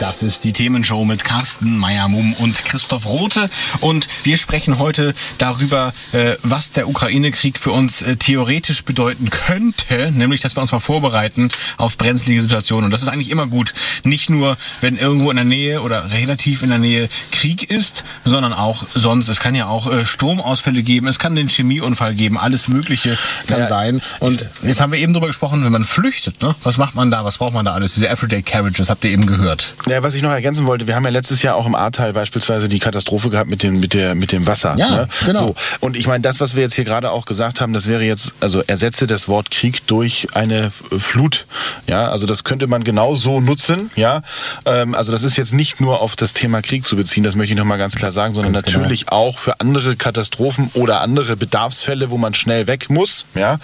Das ist die Themenshow mit Carsten Meyer-Mumm und Christoph Rote. Und wir sprechen heute darüber, äh, was der Ukraine-Krieg für uns äh, theoretisch bedeuten könnte. Nämlich, dass wir uns mal vorbereiten auf brenzlige Situationen. Und das ist eigentlich immer gut. Nicht nur, wenn irgendwo in der Nähe oder relativ in der Nähe Krieg ist, sondern auch sonst. Es kann ja auch äh, Stromausfälle geben. Es kann den Chemieunfall geben. Alles Mögliche kann Ja, sein. Und jetzt haben wir eben darüber gesprochen, wenn man flüchtet. Ne? Was macht man da? Was braucht man da alles? Diese Everyday Carriages habt ihr eben gehört. Ja, was ich noch ergänzen wollte, wir haben ja letztes Jahr auch im Ahrtal beispielsweise die Katastrophe gehabt mit dem, mit der, mit dem Wasser. Ja, ne? genau. So. Und ich meine, das, was wir jetzt hier gerade auch gesagt haben, das wäre jetzt, also ersetze das Wort Krieg durch eine F- Flut. Ja, also das könnte man genau so nutzen. Ja, ähm, also das ist jetzt nicht nur auf das Thema Krieg zu beziehen, das möchte ich nochmal ganz klar sagen, sondern Ganz genau. natürlich auch für andere Katastrophen oder andere Bedarfsfälle, wo man schnell weg muss. Ja,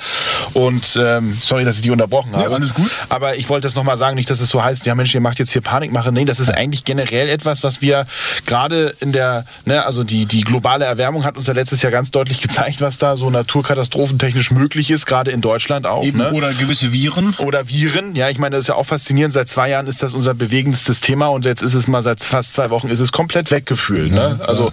und ähm, sorry, dass ich die unterbrochen habe. alles gut. Aber ich wollte das nochmal sagen, nicht, dass es so heißt, ja Mensch, ihr macht jetzt hier Panikmache. Nee, das ist eigentlich generell etwas, was wir gerade in der, ne, also die, die globale Erwärmung hat uns ja letztes Jahr ganz deutlich gezeigt, was da so naturkatastrophentechnisch möglich ist, gerade in Deutschland auch. Eben, ne? Oder gewisse Viren. Oder Viren, ja, ich meine, das ist ja auch faszinierend. Seit zwei Jahren ist das unser bewegendstes Thema und jetzt ist es mal seit fast zwei Wochen ist es komplett weggefühlt. Ne? Also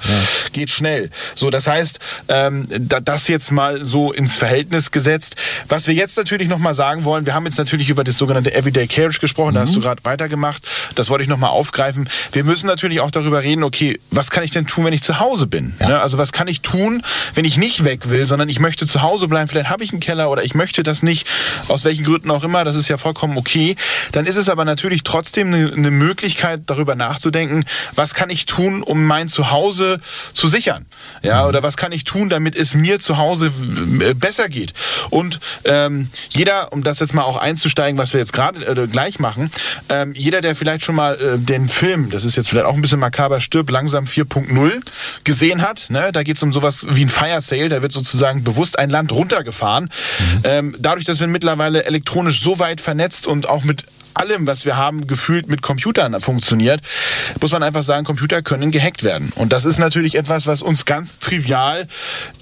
geht schnell. So, das heißt, ähm, da, das jetzt mal so ins Verhältnis gesetzt. Was wir jetzt natürlich noch mal sagen wollen, wir haben jetzt natürlich über das sogenannte Everyday Carriage gesprochen, da hast du gerade weitergemacht. Das wollte ich noch mal aufgreifen. Wir müssen natürlich auch darüber reden, okay, was kann ich denn tun, wenn ich zu Hause bin? Ne? Also was kann ich tun, wenn ich nicht weg will, sondern ich möchte zu Hause bleiben, vielleicht habe ich einen Keller oder ich möchte das nicht, aus welchen Gründen auch immer, das ist ja vollkommen okay. Dann ist es aber natürlich trotzdem eine, eine Möglichkeit, darüber nachzudenken, was kann ich tun, um mein Zuhause zu sichern? Ja, oder was kann ich tun, damit es mir zu Hause äh, besser geht? Und ähm, jeder, um das jetzt mal auch einzusteigen, was wir jetzt gerade äh, gleich machen, ähm, jeder, der vielleicht schon mal äh, den Film, das ist jetzt vielleicht auch ein bisschen makaber, stirb langsam 4.0 gesehen hat, ne? da geht es um sowas wie ein Fire Sale, da wird sozusagen bewusst ein Land runtergefahren. Ähm, dadurch, dass wir mittlerweile elektronisch so weit vernetzt und auch mit allem, was wir haben, gefühlt mit Computern funktioniert, muss man einfach sagen, Computer können gehackt werden. Und das ist natürlich etwas, was uns ganz trivial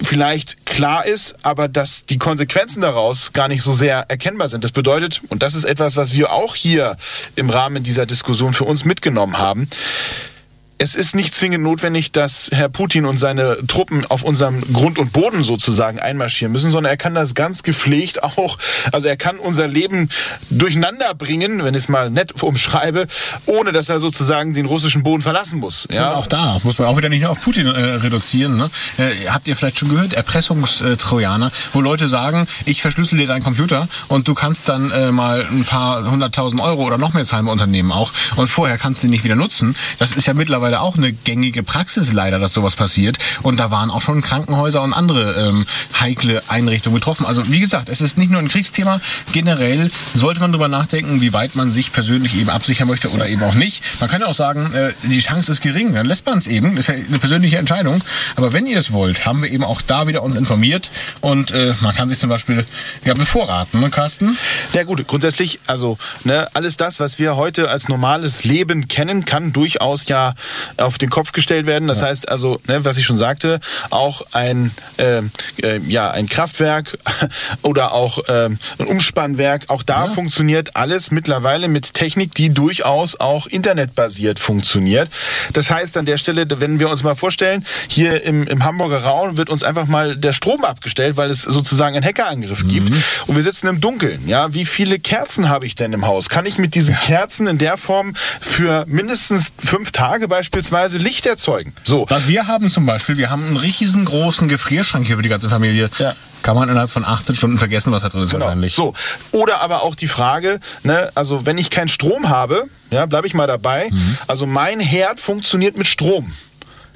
vielleicht klar ist, aber dass die Konsequenzen daraus gar nicht so sehr erkennbar sind. Das bedeutet, und das ist etwas, was wir auch hier im Rahmen dieser Diskussion für uns mitgenommen haben, es ist nicht zwingend notwendig, dass Herr Putin und seine Truppen auf unserem Grund und Boden sozusagen einmarschieren müssen, sondern er kann das ganz gepflegt auch, also er kann unser Leben durcheinander bringen, wenn ich es mal nett umschreibe, ohne dass er sozusagen den russischen Boden verlassen muss. Ja, Und auch da muss man auch wieder nicht nur auf Putin äh, reduzieren. Ne? Äh, habt ihr vielleicht schon gehört, Erpressungstrojaner, wo Leute sagen, ich verschlüssel dir deinen Computer und du kannst dann äh, mal ein paar hunderttausend Euro oder noch mehr zahlen bei Unternehmen auch und vorher kannst du ihn nicht wieder nutzen. Das ist ja mittlerweile auch eine gängige Praxis leider, dass sowas passiert. Und da waren auch schon Krankenhäuser und andere ähm, heikle Einrichtungen betroffen. Also wie gesagt, es ist nicht nur ein Kriegsthema. Generell sollte man darüber nachdenken, wie weit man sich persönlich eben absichern möchte oder eben auch nicht. Man kann ja auch sagen, äh, die Chance ist gering, dann lässt man es eben. Ist ja eine persönliche Entscheidung. Aber wenn ihr es wollt, haben wir eben auch da wieder uns informiert und äh, man kann sich zum Beispiel ja bevorraten, ne, Carsten? Ja gut, grundsätzlich, also ne, alles das, was wir heute als normales Leben kennen, kann durchaus ja auf den Kopf gestellt werden. Das heißt also, ne, was ich schon sagte, auch ein, äh, äh, ja, ein Kraftwerk oder auch ähm, ein Umspannwerk, auch da funktioniert alles mittlerweile mit Technik, die durchaus auch internetbasiert funktioniert. Das heißt an der Stelle, wenn wir uns mal vorstellen, hier im, im Hamburger Raum wird uns einfach mal der Strom abgestellt, weil es sozusagen einen Hackerangriff gibt und wir sitzen im Dunkeln. Ja, wie viele Kerzen habe ich denn im Haus? Kann ich mit diesen Kerzen in der Form für mindestens fünf Tage beispielsweise Licht erzeugen? So. Was wir haben zum Beispiel, wir haben einen riesengroßen Gefrierschrank hier für die ganze Familie. Ja. Kann man innerhalb von 18 Stunden vergessen, was da drin ist Genau. wahrscheinlich. So. Oder aber auch die Frage, ne, also wenn ich keinen Strom habe, ja, bleibe ich mal dabei. Also mein Herd funktioniert mit Strom.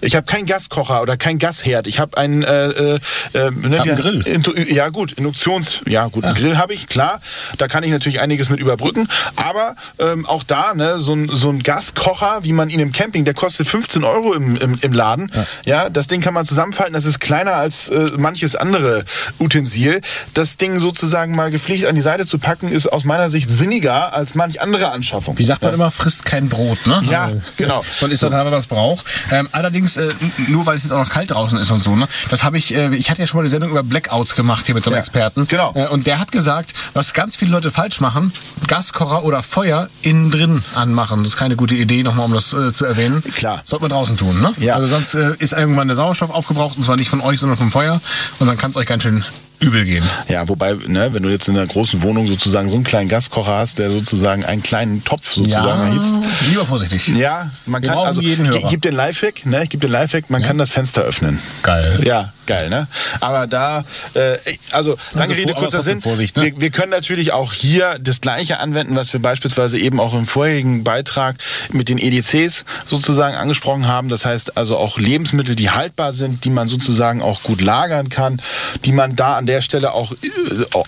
Ich habe keinen Gaskocher oder keinen Gasherd. Ich habe einen, äh, äh, äh, ne, Hab einen Grill. Intu- Ja gut, Induktions, ja gut, einen Grill habe ich, klar. Da kann ich natürlich einiges mit überbrücken. Aber ähm, auch da, ne, so ein, so ein Gaskocher, wie man ihn im Camping, der kostet 15 Euro im, im, im Laden. Ja. das Ding kann man zusammenfalten, das ist kleiner als äh, manches andere Utensil. Das Ding sozusagen mal gepflegt an die Seite zu packen, ist aus meiner Sicht sinniger als manch andere Anschaffung. Wie sagt man immer, frisst kein Brot, ne? Ja, genau. Man isst dann, was braucht. Ähm, allerdings, äh, n- nur weil es jetzt auch noch kalt draußen ist und so, ne? Das habe ich, äh, ich hatte ja schon mal eine Sendung über Blackouts gemacht hier mit so einem Ja, Experten. genau. Äh, und der hat gesagt, was ganz viele Leute falsch machen, Gaskocher oder Feuer innen drin anmachen. Das ist keine gute Idee, nochmal um das äh, zu erwähnen. Klar. Sollte man draußen tun, ne? Ja. Also sonst äh, ist irgendwann der Sauerstoff aufgebraucht, und zwar nicht von euch, sondern vom Feuer. Und dann kann es euch ganz schön übel gehen. Ja, wobei, ne, wenn du jetzt in einer großen Wohnung sozusagen so einen kleinen Gaskocher hast, der sozusagen einen kleinen Topf sozusagen erhitzt. lieber vorsichtig. Ja, man Wir kann also jeden ich Hörer. gebe den Lifehack, ne? Ich gebe den Lifehack, man kann das Fenster öffnen. Geil. Ja, geil, ne? Aber da, äh, also lange Also, Rede kurzer Sinn. Vorsicht, ne? wir, wir können natürlich auch hier das Gleiche anwenden, was wir beispielsweise eben auch im vorherigen Beitrag mit den EDCs sozusagen angesprochen haben. Das heißt also auch Lebensmittel, die haltbar sind, die man sozusagen auch gut lagern kann, die man da an der Stelle auch, äh,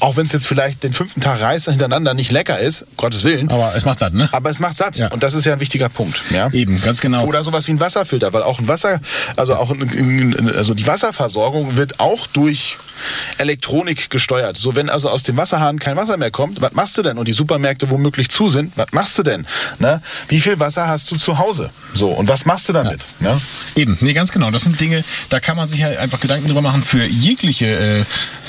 auch wenn es jetzt vielleicht den fünften Tag Reis hintereinander nicht lecker ist, Gottes Willen. Aber es macht satt, ne? Aber es macht satt Ja. und das ist ja ein wichtiger Punkt. Ja? Eben, ganz genau. Oder sowas wie ein Wasserfilter, weil auch ein Wasser, also auch ein, also die Wasserversorgung wird auch durch Elektronik gesteuert. So wenn also aus dem Wasserhahn kein Wasser mehr kommt, was machst du denn? Und die Supermärkte womöglich zu sind, was machst du denn? Ne? Wie viel Wasser hast du zu Hause? So und was machst du damit? Ne? Eben, nee, ganz genau. Das sind Dinge, da kann man sich halt einfach Gedanken drüber machen für jegliche äh,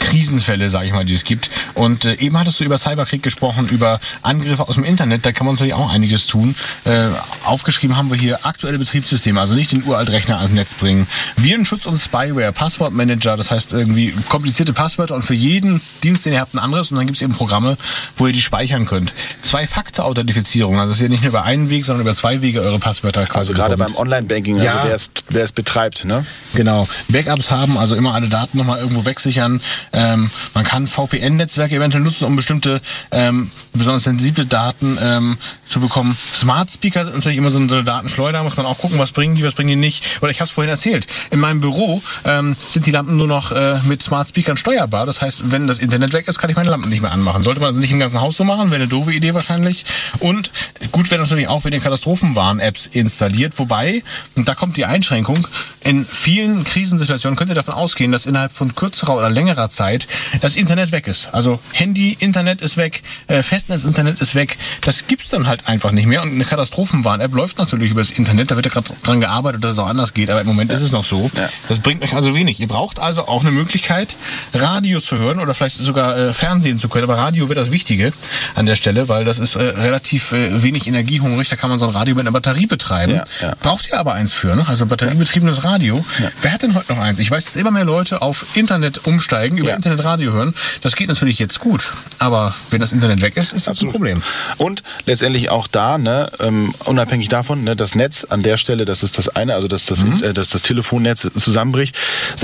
Krisenfälle, sage ich mal, die es gibt. Und äh, eben hattest du über Cyberkrieg gesprochen, über Angriffe aus dem Internet, da kann man natürlich auch einiges tun. Äh, aufgeschrieben haben wir hier aktuelle Betriebssysteme, also nicht den Uraltrechner ans Netz bringen. Virenschutz und Spyware, Passwortmanager, das heißt irgendwie komplizierte Passwörter und für jeden Dienst, den ihr habt, ein anderes. Und dann gibt es eben Programme, wo ihr die speichern könnt. Zwei-Faktor-Authentifizierung, also dass ihr nicht nur über einen Weg, sondern über zwei Wege eure Passwörter quasi Also gerade bekommt. beim Online-Banking, also wer es, wer es betreibt. Ne? Genau. Backups haben, also immer alle Daten nochmal irgendwo wegsichern. Ähm, man kann VPN-Netzwerke eventuell nutzen, um bestimmte ähm, besonders sensible Daten ähm, zu bekommen. Smart Speaker sind natürlich immer so eine Datenschleuder, muss man auch gucken, was bringen die, was bringen die nicht. Oder ich habe es vorhin erzählt. In meinem Büro ähm, sind die Lampen nur noch äh, mit Smart Speakern steuerbar. Das heißt, wenn das Internet weg ist, kann ich meine Lampen nicht mehr anmachen. Sollte man also nicht im ganzen Haus so machen, wäre eine doofe Idee wahrscheinlich. Und gut wäre natürlich auch, wenn ihr Katastrophenwarn-Apps installiert. Wobei, und da kommt die Einschränkung, in vielen Krisensituationen könnt ihr davon ausgehen, dass innerhalb von kürzerer oder längerer Zeit das Internet weg ist. Also Handy, Internet ist weg, äh, Festnetz-Internet ist weg. Das gibt's dann halt einfach nicht mehr. Und eine Katastrophenwarn-App läuft natürlich über das Internet. Da wird ja gerade dran gearbeitet, dass es auch anders geht. Aber im Moment ist es noch so. Ja. Das bringt euch also wenig. Ihr braucht also auch eine Möglichkeit, Radio zu hören oder vielleicht sogar äh, Fernsehen zu können. Aber Radio wird das Wichtige an der Stelle, weil das ist äh, relativ äh, wenig energiehungrig. Da kann man so ein Radio mit einer Batterie betreiben. Ja, ja. Braucht ihr aber eins für, ne? Also batteriebetriebenes Radio. Wer hat denn heute noch eins? Ich weiß, dass immer mehr Leute auf Internet umsteigen, über Ja. Internetradio hören. Das geht natürlich jetzt gut. Aber wenn das Internet weg ist, ist das ein Problem. Und letztendlich auch da, ne, ähm, unabhängig davon, ne, das Netz an der Stelle, das ist das eine, also dass das, Mhm. äh, dass das Telefonnetz zusammenbricht.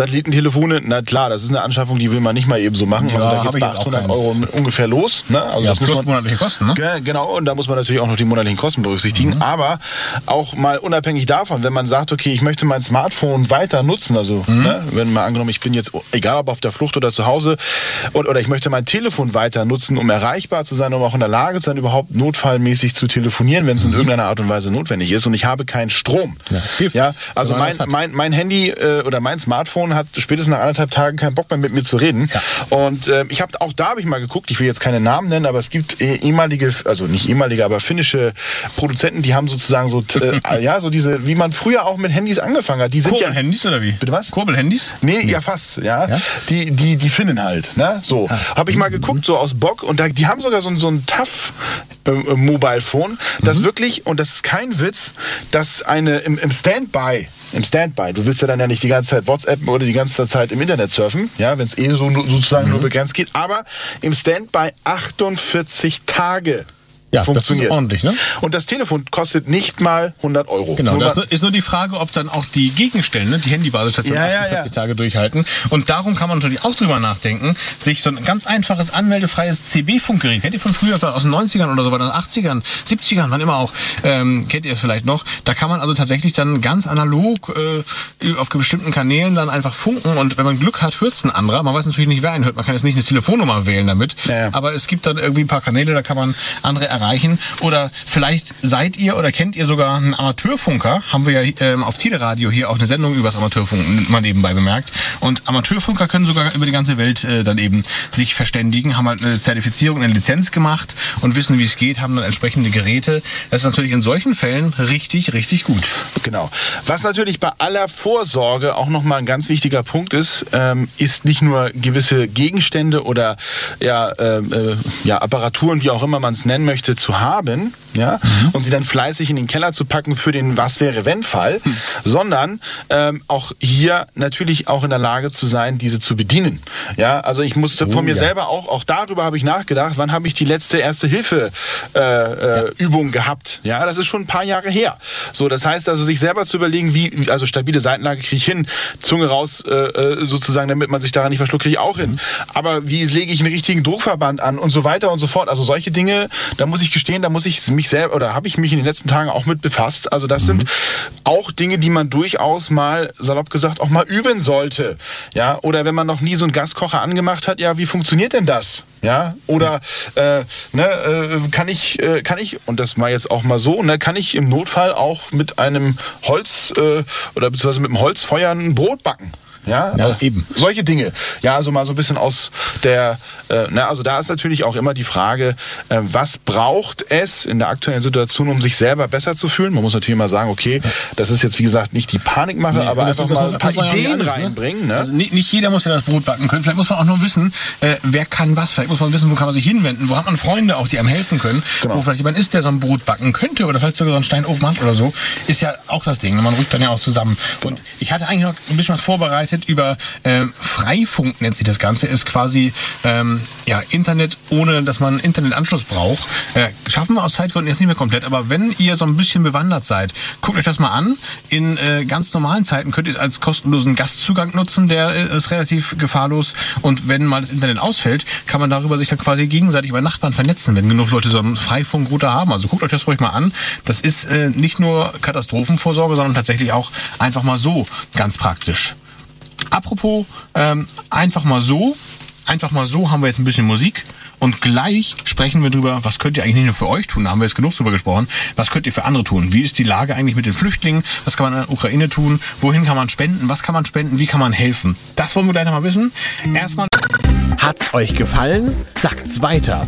Satellitentelefone, na klar, das ist eine Anschaffung, die will man nicht mal eben so machen. Also Ja, da geht's ich bei jetzt auch 800 keins. Euro ungefähr los. Ne? Also Ja, das plus man, monatliche Kosten, ne? Ge- Genau, und da muss man natürlich auch noch die monatlichen Kosten berücksichtigen. Mhm. Aber auch mal unabhängig davon, wenn man sagt, okay, ich möchte mein Smartphone weiter nutzen, also Mhm. ne, wenn mal angenommen, ich bin jetzt, egal ob auf der Flucht oder zu Hause, und, oder ich möchte mein Telefon weiter nutzen, um erreichbar zu sein, um auch in der Lage zu sein, überhaupt notfallmäßig zu telefonieren, wenn es in irgendeiner Art und Weise notwendig ist und ich habe keinen Strom. Mhm. Ja, ja also mein, mein, mein Handy äh, oder mein Smartphone hat spätestens nach anderthalb Tagen keinen Bock mehr mit mir zu reden. Ja. Und äh, ich habe auch da habe ich mal geguckt, ich will jetzt keine Namen nennen, aber es gibt äh, ehemalige, also nicht ehemalige, aber finnische Produzenten, die haben sozusagen so, äh, ja, so diese, wie man früher auch mit Handys angefangen hat. Die sind ja, Kurbelhandys oder wie? Bitte was? Kurbelhandys? Nee, ja fast, ja. Ja? Die, die, die Finnen halt, ne? So. Habe ich mal geguckt, so aus Bock und da, die haben sogar so, so ein TAF äh, äh, Mobile Phone, das wirklich, und das ist kein Witz, dass eine im, im Standby, im Standby, du willst ja dann ja nicht die ganze Zeit WhatsApp oder die ganze Zeit im Internet surfen, ja, wenn es eh so sozusagen nur begrenzt geht, aber im Standby 48 Tage Ja, funktioniert. das ist ordentlich, ne? Und das Telefon kostet nicht mal 100 Euro. Genau, Nur das ist nur die Frage, ob dann auch die Gegenstellen, ne, die Handybasisstation Ja, ja, 48 ja. Tage durchhalten. Und darum kann man natürlich auch drüber nachdenken, sich so ein ganz einfaches anmeldefreies CB-Funkgerät, kennt ihr von früher aus den 90ern oder so, oder den 80ern, 70ern, wann immer auch, ähm, kennt ihr es vielleicht noch, da kann man also tatsächlich dann ganz analog äh, auf bestimmten Kanälen dann einfach funken und wenn man Glück hat, hört es ein anderer. Man weiß natürlich nicht, wer einen hört. Man kann jetzt nicht eine Telefonnummer wählen damit, Ja, ja. aber es gibt dann irgendwie ein paar Kanäle, da kann man andere erreichen. Oder vielleicht seid ihr oder kennt ihr sogar einen Amateurfunker. Haben wir ja ähm, auf Teleradio hier auch eine Sendung über das Amateurfunken mal nebenbei bemerkt. Und Amateurfunker können sogar über die ganze Welt äh, dann eben sich verständigen, haben halt eine Zertifizierung, eine Lizenz gemacht und wissen, wie es geht, haben dann entsprechende Geräte. Das ist natürlich in solchen Fällen richtig, richtig gut. Genau. Was natürlich bei aller Vorsorge auch nochmal ein ganz wichtiger Punkt ist, ähm, ist nicht nur gewisse Gegenstände oder ja, ähm, äh, ja, Apparaturen, wie auch immer man es nennen möchte, zu haben, ja, und sie dann fleißig in den Keller zu packen für den Was wäre wenn Fall, sondern ähm, auch hier natürlich auch in der Lage zu sein, diese zu bedienen. Ja, also ich musste von mir ja. selber auch, auch darüber habe ich nachgedacht, wann habe ich die letzte erste Hilfe äh, äh, Übung gehabt. Ja, das ist schon ein paar Jahre her. So, das heißt also, sich selber zu überlegen, wie, also stabile Seitenlage kriege ich hin, Zunge raus äh, äh, sozusagen, damit man sich daran nicht verschluckt, kriege ich auch hin. Aber wie lege ich einen richtigen Druckverband an und so weiter und so fort. Also solche Dinge, da muss ich gestehen, da muss ich mich selber oder habe ich mich in den letzten Tagen auch mit befasst. Also das sind auch Dinge, die man durchaus mal, salopp gesagt, auch mal üben sollte. Ja, oder wenn man noch nie so einen Gaskocher angemacht hat, ja, wie funktioniert denn das? Ja, oder äh, ne, äh, kann ich, äh, kann ich, und das mal jetzt auch mal so, ne, kann ich im Notfall auch mit einem Holz äh, oder beziehungsweise mit einem Holzfeuer ein Brot backen? Ja, Ja, äh, eben. Solche Dinge. Ja, also mal so ein bisschen aus der, äh, na, also da ist natürlich auch immer die Frage, äh, was braucht es in der aktuellen Situation, um sich selber besser zu fühlen? Man muss natürlich mal sagen, okay, das ist jetzt wie gesagt nicht die Panikmache, aber Und das- einfach mal ein paar Ideen alles, ne? reinbringen. Ne? Also nicht, nicht jeder muss ja das Brot backen können. Vielleicht muss man auch nur wissen, äh, wer kann was. Vielleicht muss man wissen, wo kann man sich hinwenden. Wo hat man Freunde auch, die einem helfen können. Genau. Wo vielleicht jemand ist, der so ein Brot backen könnte oder vielleicht sogar so einen Steinofen hat oder so. Ist ja auch das Ding. ne? Man rückt dann ja auch zusammen. Und ich hatte eigentlich noch ein bisschen was vorbereitet über ähm, Freifunk, nennt sich das Ganze. Ist quasi ähm, ja, Internet, ohne dass man einen Internetanschluss braucht. Äh, schaffen wir aus Zeitgründen jetzt nicht mehr komplett. Aber wenn ihr so ein bisschen bewandert seid, guckt euch das mal an. In äh, ganz normalen Zeiten könnt ihr es als kostenlosen Gastzugang nutzen. Der äh, ist relativ gefahrlos. Und wenn mal das Internet ausfällt, kann man darüber sich dann quasi gegenseitig über Nachbarn vernetzen, wenn genug Leute so einen Freifunkrouter haben. Also guckt euch das ruhig mal an. Das ist äh, nicht nur Katastrophenvorsorge, sondern tatsächlich auch einfach mal so ganz praktisch. Apropos, ähm, einfach mal so, einfach mal so haben wir jetzt ein bisschen Musik und gleich sprechen wir drüber, was könnt ihr eigentlich nicht nur für euch tun, da haben wir jetzt genug drüber gesprochen, was könnt ihr für andere tun? Wie ist die Lage eigentlich mit den Flüchtlingen? Was kann man in der Ukraine tun? Wohin kann man spenden? Was kann man spenden? Wie kann man helfen? Das wollen wir gleich noch mal wissen. Erstmal Hat's euch gefallen? Sagt's weiter.